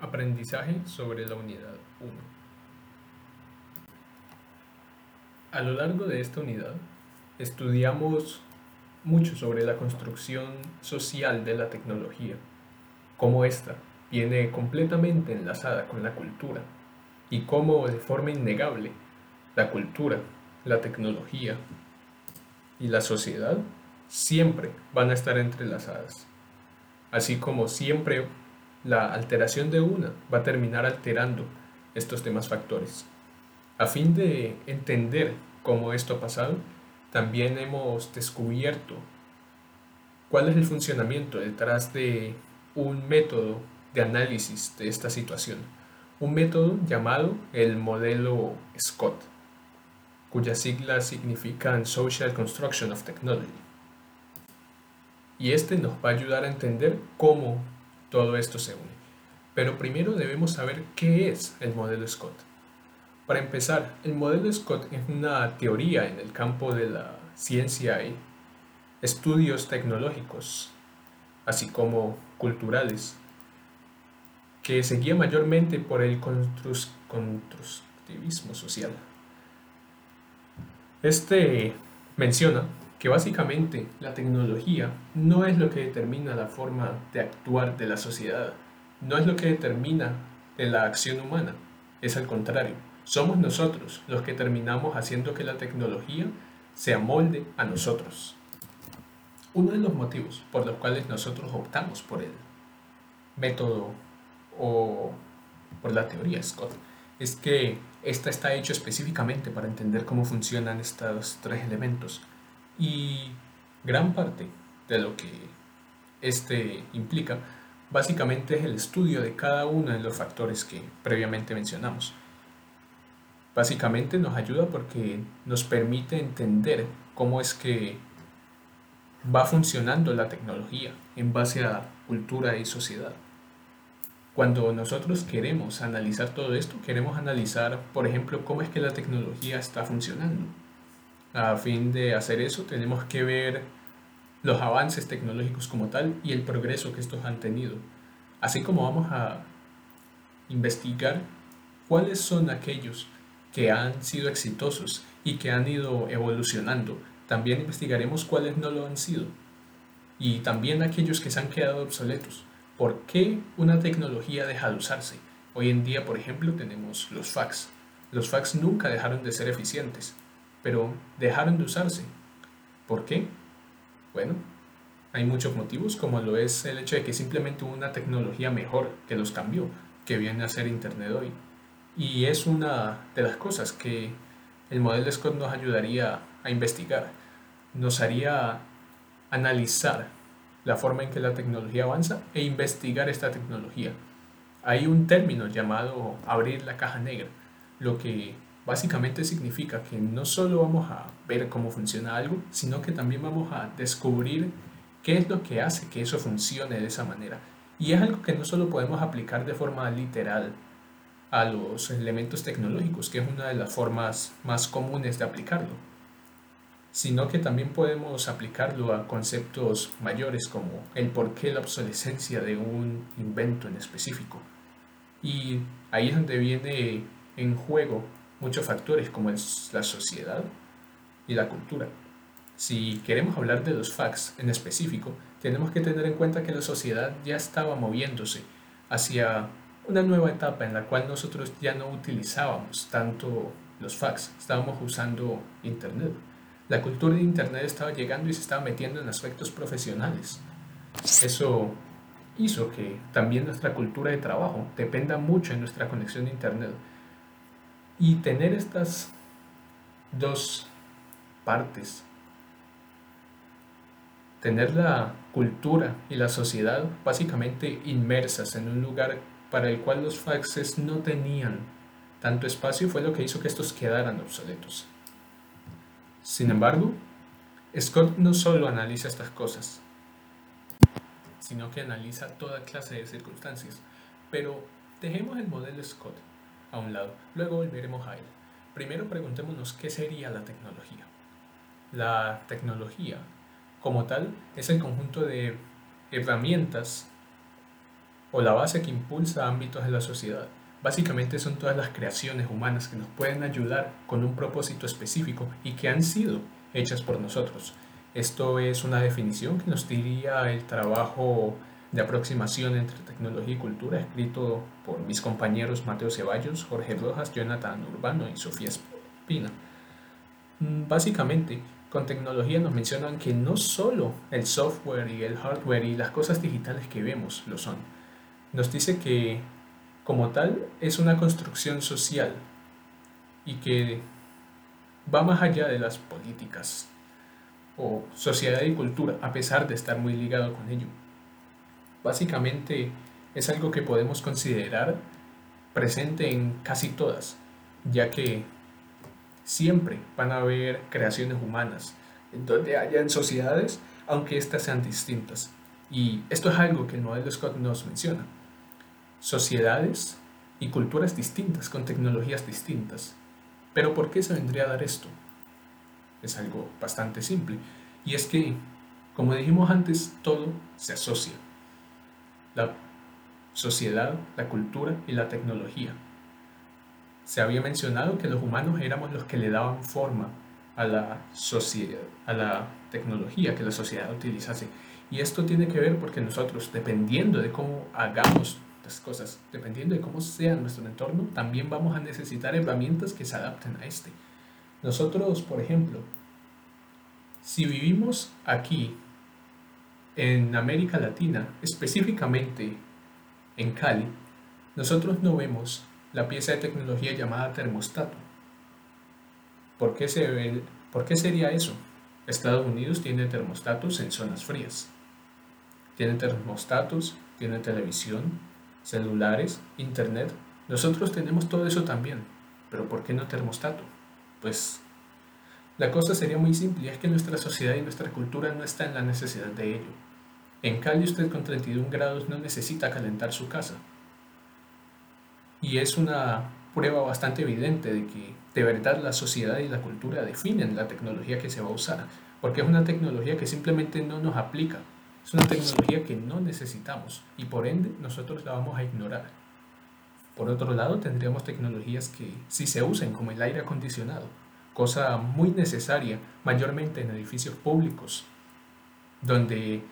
Aprendizaje sobre la unidad 1. A lo largo de esta unidad estudiamos mucho sobre la construcción social de la tecnología, cómo ésta viene completamente enlazada con la cultura y cómo de forma innegable la cultura, la tecnología y la sociedad siempre van a estar entrelazadas, así como siempre la alteración de una va a terminar alterando estos demás factores. A fin de entender cómo esto ha pasado, también hemos descubierto cuál es el funcionamiento detrás de un método de análisis de esta situación, un método llamado el modelo Scott, cuyas siglas significan Social Construction of Technology. Y este nos va a ayudar a entender cómo todo esto se une. Pero primero debemos saber qué es el modelo Scott. Para empezar, el modelo Scott es una teoría en el campo de la ciencia y estudios tecnológicos, así como culturales, que se guía mayormente por el constructivismo social. Este menciona que básicamente la tecnología no es lo que determina la forma de actuar de la sociedad, no es lo que determina la acción humana, es al contrario, somos nosotros los que terminamos haciendo que la tecnología se amolde a nosotros. Uno de los motivos por los cuales nosotros optamos por el método o por la teoría Scott es que esta está hecho específicamente para entender cómo funcionan estos tres elementos y gran parte de lo que este implica básicamente es el estudio de cada uno de los factores que previamente mencionamos. Básicamente nos ayuda porque nos permite entender cómo es que va funcionando la tecnología en base a cultura y sociedad. Cuando nosotros queremos analizar todo esto, queremos analizar, por ejemplo, cómo es que la tecnología está funcionando a fin de hacer eso tenemos que ver los avances tecnológicos como tal y el progreso que estos han tenido, así como vamos a investigar cuáles son aquellos que han sido exitosos y que han ido evolucionando. También investigaremos cuáles no lo han sido y también aquellos que se han quedado obsoletos. ¿Por qué una tecnología deja de usarse? Hoy en día, por ejemplo, tenemos los fax. Los fax nunca dejaron de ser eficientes pero dejaron de usarse. ¿Por qué? Bueno, hay muchos motivos, como lo es el hecho de que simplemente hubo una tecnología mejor que los cambió, que viene a ser Internet hoy. Y es una de las cosas que el modelo Scott nos ayudaría a investigar, nos haría analizar la forma en que la tecnología avanza e investigar esta tecnología. Hay un término llamado abrir la caja negra, lo que Básicamente significa que no solo vamos a ver cómo funciona algo, sino que también vamos a descubrir qué es lo que hace que eso funcione de esa manera. Y es algo que no solo podemos aplicar de forma literal a los elementos tecnológicos, que es una de las formas más comunes de aplicarlo, sino que también podemos aplicarlo a conceptos mayores como el porqué la obsolescencia de un invento en específico. Y ahí es donde viene en juego muchos factores como es la sociedad y la cultura. Si queremos hablar de los fax en específico, tenemos que tener en cuenta que la sociedad ya estaba moviéndose hacia una nueva etapa en la cual nosotros ya no utilizábamos tanto los fax, estábamos usando Internet. La cultura de Internet estaba llegando y se estaba metiendo en aspectos profesionales. Eso hizo que también nuestra cultura de trabajo dependa mucho en nuestra conexión a Internet. Y tener estas dos partes, tener la cultura y la sociedad básicamente inmersas en un lugar para el cual los faxes no tenían tanto espacio fue lo que hizo que estos quedaran obsoletos. Sin embargo, Scott no solo analiza estas cosas, sino que analiza toda clase de circunstancias. Pero dejemos el modelo Scott a un lado. Luego volveremos a él. Primero preguntémonos qué sería la tecnología. La tecnología, como tal, es el conjunto de herramientas o la base que impulsa ámbitos de la sociedad. Básicamente son todas las creaciones humanas que nos pueden ayudar con un propósito específico y que han sido hechas por nosotros. Esto es una definición que nos diría el trabajo de aproximación entre tecnología y cultura escrito por mis compañeros Mateo Ceballos, Jorge Rojas, Jonathan Urbano y Sofía Espina. Mm, básicamente, con tecnología nos mencionan que no solo el software y el hardware y las cosas digitales que vemos lo son. Nos dice que como tal es una construcción social y que va más allá de las políticas o sociedad y cultura, a pesar de estar muy ligado con ello. Básicamente es algo que podemos considerar presente en casi todas, ya que siempre van a haber creaciones humanas, en donde hayan sociedades, aunque éstas sean distintas. Y esto es algo que el modelo Scott nos menciona sociedades y culturas distintas con tecnologías distintas. Pero ¿por qué se vendría a dar esto? Es algo bastante simple. Y es que, como dijimos antes, todo se asocia. La sociedad, la cultura y la tecnología. Se había mencionado que los humanos éramos los que le daban forma a la sociedad, a la tecnología que la sociedad utilizase. Y esto tiene que ver porque nosotros, dependiendo de cómo hagamos cosas, dependiendo de cómo sea nuestro entorno, también vamos a necesitar herramientas que se adapten a este. Nosotros, por ejemplo, si vivimos aquí en América Latina, específicamente en Cali, nosotros no vemos la pieza de tecnología llamada termostato. ¿Por qué, se ve, ¿Por qué sería eso? Estados Unidos tiene termostatos en zonas frías. Tiene termostatos, tiene televisión, celulares, internet. Nosotros tenemos todo eso también, pero ¿por qué no termostato? Pues la cosa sería muy simple, es que nuestra sociedad y nuestra cultura no está en la necesidad de ello. En Cali usted con 31 grados no necesita calentar su casa. Y es una prueba bastante evidente de que de verdad la sociedad y la cultura definen la tecnología que se va a usar, porque es una tecnología que simplemente no nos aplica, es una tecnología que no necesitamos y por ende nosotros la vamos a ignorar. Por otro lado, tendríamos tecnologías que sí se usen, como el aire acondicionado, cosa muy necesaria, mayormente en edificios públicos, donde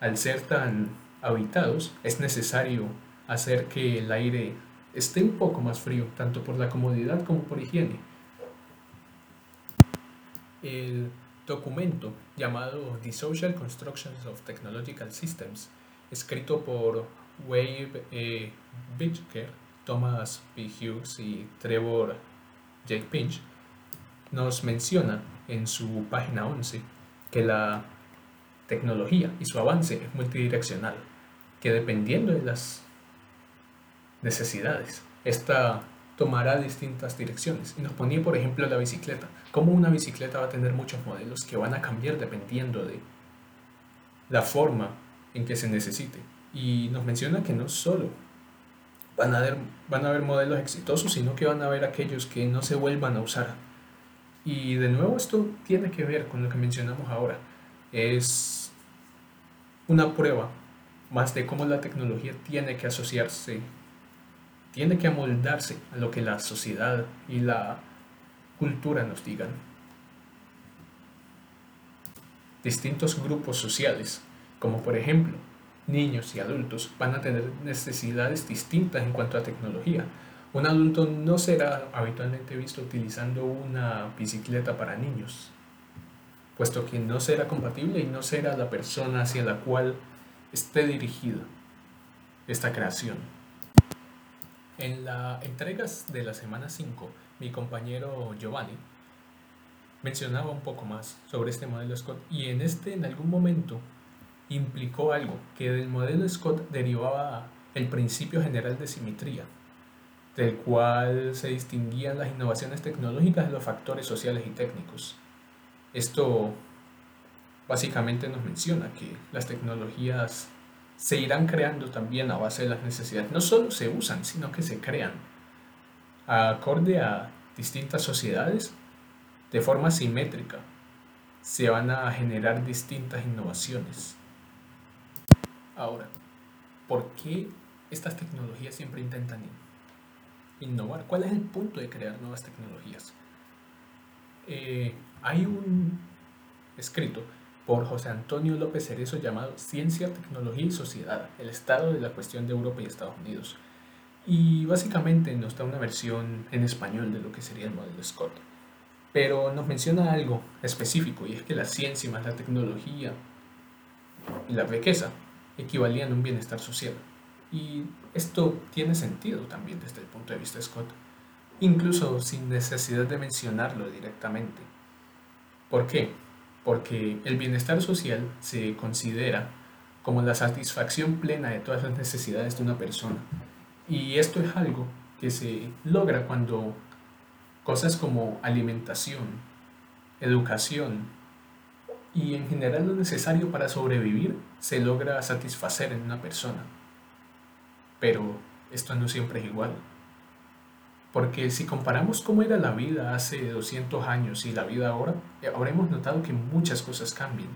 al ser tan habitados es necesario hacer que el aire esté un poco más frío, tanto por la comodidad como por higiene. El documento llamado The Social Constructions of Technological Systems, escrito por Wade E. Bitker, Thomas P. Hughes y Trevor J. Pinch, nos menciona en su página 11 que la tecnología y su avance es multidireccional, que dependiendo de las necesidades, esta tomará distintas direcciones. Y nos ponía, por ejemplo, la bicicleta. Cómo una bicicleta va a tener muchos modelos que van a cambiar dependiendo de la forma en que se necesite. Y nos menciona que no solo van a haber, van a haber modelos exitosos, sino que van a haber aquellos que no se vuelvan a usar. Y de nuevo esto tiene que ver con lo que mencionamos ahora. Es una prueba más de cómo la tecnología tiene que asociarse tiene que amoldarse a lo que la sociedad y la cultura nos digan. Distintos grupos sociales, como por ejemplo niños y adultos, van a tener necesidades distintas en cuanto a tecnología. Un adulto no será habitualmente visto utilizando una bicicleta para niños, puesto que no será compatible y no será la persona hacia la cual esté dirigida esta creación. En la entregas de la semana 5, mi compañero Giovanni mencionaba un poco más sobre este modelo Scott y en este en algún momento implicó algo que del modelo Scott derivaba el principio general de simetría, del cual se distinguían las innovaciones tecnológicas de los factores sociales y técnicos. Esto básicamente nos menciona que las tecnologías se irán creando también a base de las necesidades. No solo se usan, sino que se crean. Acorde a distintas sociedades, de forma simétrica, se van a generar distintas innovaciones. Ahora, ¿por qué estas tecnologías siempre intentan innovar. ¿Cuál es el punto de crear nuevas tecnologías? Eh, hay un escrito por José Antonio López Cerezo llamado Ciencia, Tecnología y Sociedad, el estado de la cuestión de Europa y Estados Unidos. Y básicamente nos da una versión en español de lo que sería el modelo Scott. Pero nos menciona algo específico y es que la ciencia más la tecnología y la riqueza equivalían a un bienestar social. Y esto tiene sentido también desde el punto de vista de Scott, incluso sin necesidad de mencionarlo directamente. ¿Por qué? Porque el bienestar social se considera como la satisfacción plena de todas las necesidades de una persona. Y esto es algo que se logra cuando cosas como alimentación, educación y en general lo necesario para sobrevivir se logra satisfacer en una persona. Pero esto no siempre es igual. Porque si comparamos cómo era la vida hace 200 años y la vida ahora, eh, habremos notado que muchas cosas cambian.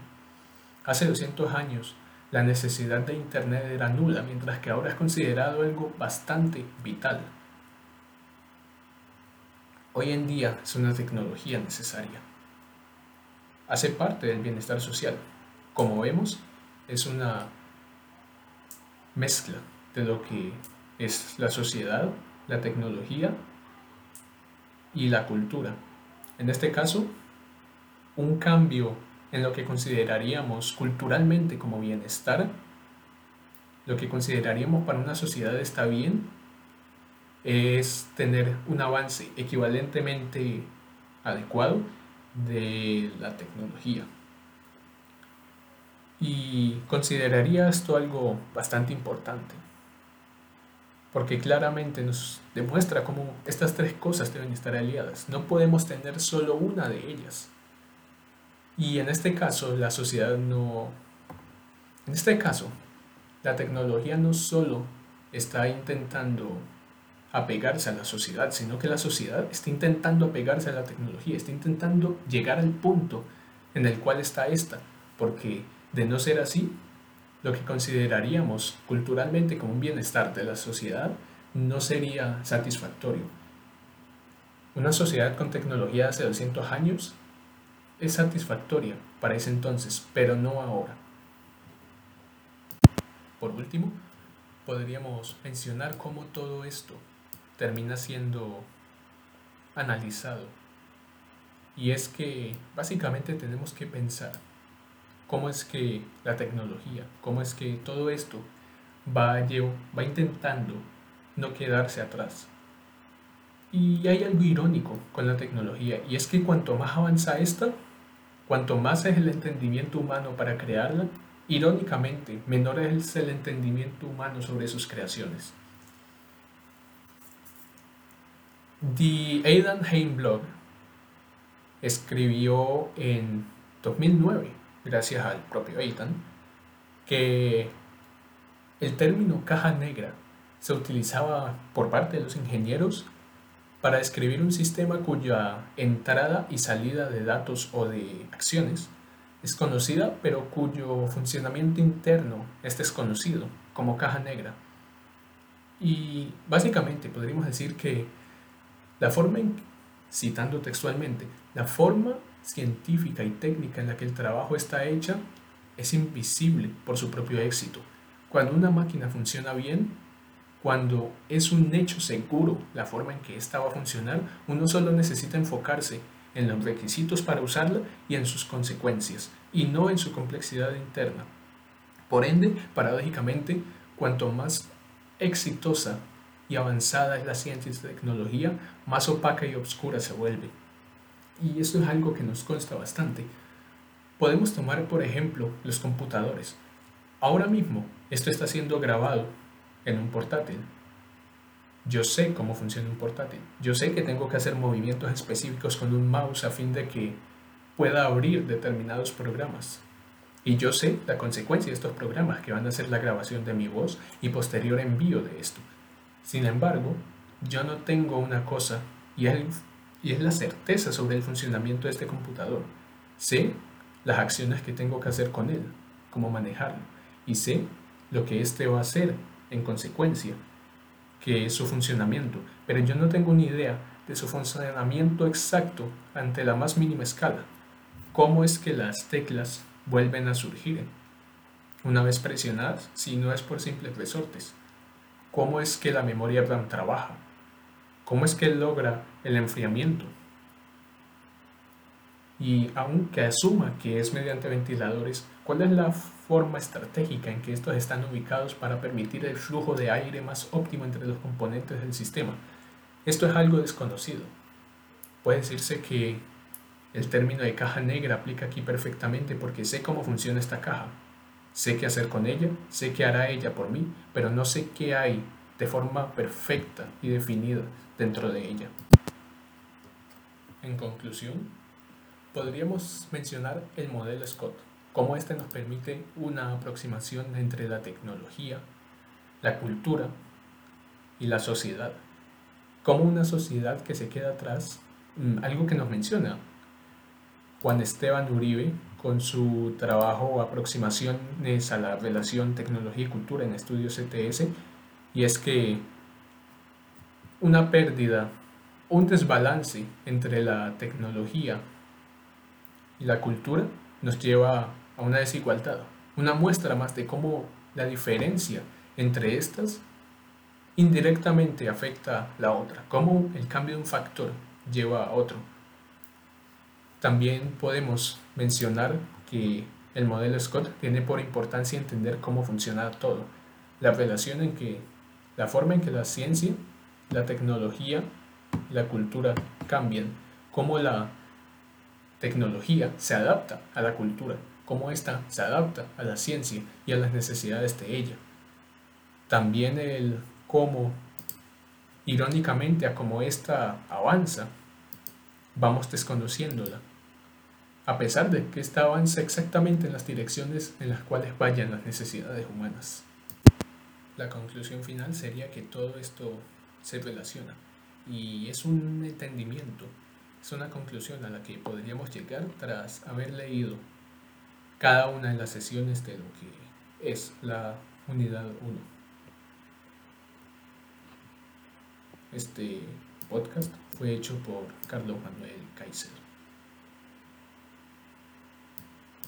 Hace 200 años la necesidad de Internet era nula, mientras que ahora es considerado algo bastante vital. Hoy en día es una tecnología necesaria. Hace parte del bienestar social. Como vemos, es una mezcla de lo que es la sociedad, la tecnología y la cultura. En este caso, un cambio en lo que consideraríamos culturalmente como bienestar, lo que consideraríamos para una sociedad está bien, es tener un avance equivalentemente adecuado de la tecnología. Y consideraría esto algo bastante importante, porque claramente nos demuestra cómo estas tres cosas deben estar aliadas. No podemos tener solo una de ellas. Y en este caso, la sociedad no... En este caso, la tecnología no solo está intentando apegarse a la sociedad, sino que la sociedad está intentando apegarse a la tecnología, está intentando llegar al punto en el cual está esta, porque de no ser así, lo que consideraríamos culturalmente como un bienestar de la sociedad no sería satisfactorio. Una sociedad con tecnología hace 200 años es satisfactoria para ese entonces, pero no ahora. Por último, podríamos mencionar cómo todo esto termina siendo analizado. Y es que básicamente tenemos que pensar cómo es que la tecnología, cómo es que todo esto va, va intentando no quedarse atrás. Y hay algo irónico con la tecnología, y es que cuanto más avanza esta, cuanto más es el entendimiento humano para crearla, irónicamente, menor es el entendimiento humano sobre sus creaciones. The Aidan Heimblog escribió en 2009, gracias al propio Aidan, que el término caja negra se utilizaba por parte de los ingenieros para describir un sistema cuya entrada y salida de datos o de acciones es conocida, pero cuyo funcionamiento interno es desconocido, como caja negra. Y básicamente podríamos decir que la forma, citando textualmente, la forma científica y técnica en la que el trabajo está hecha es invisible por su propio éxito. Cuando una máquina funciona bien, cuando es un hecho seguro la forma en que ésta va a funcionar, uno solo necesita enfocarse en los requisitos para usarla y en sus consecuencias, y no en su complejidad interna. Por ende, paradójicamente, cuanto más exitosa y avanzada es la ciencia y la tecnología, más opaca y oscura se vuelve. Y esto es algo que nos consta bastante. Podemos tomar, por ejemplo, los computadores. Ahora mismo, esto está siendo grabado en un portátil. Yo sé cómo funciona un portátil. Yo sé que tengo que hacer movimientos específicos con un mouse a fin de que pueda abrir determinados programas. Y yo sé la consecuencia de estos programas que van a ser la grabación de mi voz y posterior envío de esto. Sin embargo, yo no tengo una cosa y es, y es la certeza sobre el funcionamiento de este computador. Sé las acciones que tengo que hacer con él, cómo manejarlo, y sé lo que éste va a hacer en consecuencia, que es su funcionamiento, pero yo no tengo ni idea de su funcionamiento exacto ante la más mínima escala. ¿Cómo es que las teclas vuelven a surgir una vez presionadas si no es por simples resortes? ¿Cómo es que la memoria RAM trabaja? ¿Cómo es que logra el enfriamiento? Y aunque asuma que es mediante ventiladores, ¿cuál es la forma estratégica en que estos están ubicados para permitir el flujo de aire más óptimo entre los componentes del sistema? Esto es algo desconocido. Puede decirse que el término de caja negra aplica aquí perfectamente porque sé cómo funciona esta caja. Sé qué hacer con ella, sé qué hará ella por mí, pero no sé qué hay de forma perfecta y definida dentro de ella. En conclusión, podríamos mencionar el modelo Scott, cómo este nos permite una aproximación entre la tecnología, la cultura y la sociedad. Como una sociedad que se queda atrás, mm, algo que nos menciona Juan Esteban Uribe con su trabajo aproximaciones a la relación tecnología y cultura en estudios CTS, y es que una pérdida, un desbalance entre la tecnología y la cultura nos lleva a una desigualdad, una muestra más de cómo la diferencia entre estas indirectamente afecta a la otra, cómo el cambio de un factor lleva a otro. También podemos mencionar que el modelo Scott tiene por importancia entender cómo funciona todo, la relación en que, la forma en que la ciencia, la tecnología, la cultura cambian, cómo la tecnología se adapta a la cultura, cómo ésta se adapta a la ciencia y a las necesidades de ella. También el cómo, irónicamente, a cómo ésta avanza, vamos desconociéndola a pesar de que ésta avanza exactamente en las direcciones en las cuales vayan las necesidades humanas. La conclusión final sería que todo esto se relaciona y es un entendimiento, es una conclusión a la que podríamos llegar tras haber leído cada una de las sesiones de lo que es la unidad 1. Este podcast fue hecho por Carlos Manuel Kaiser.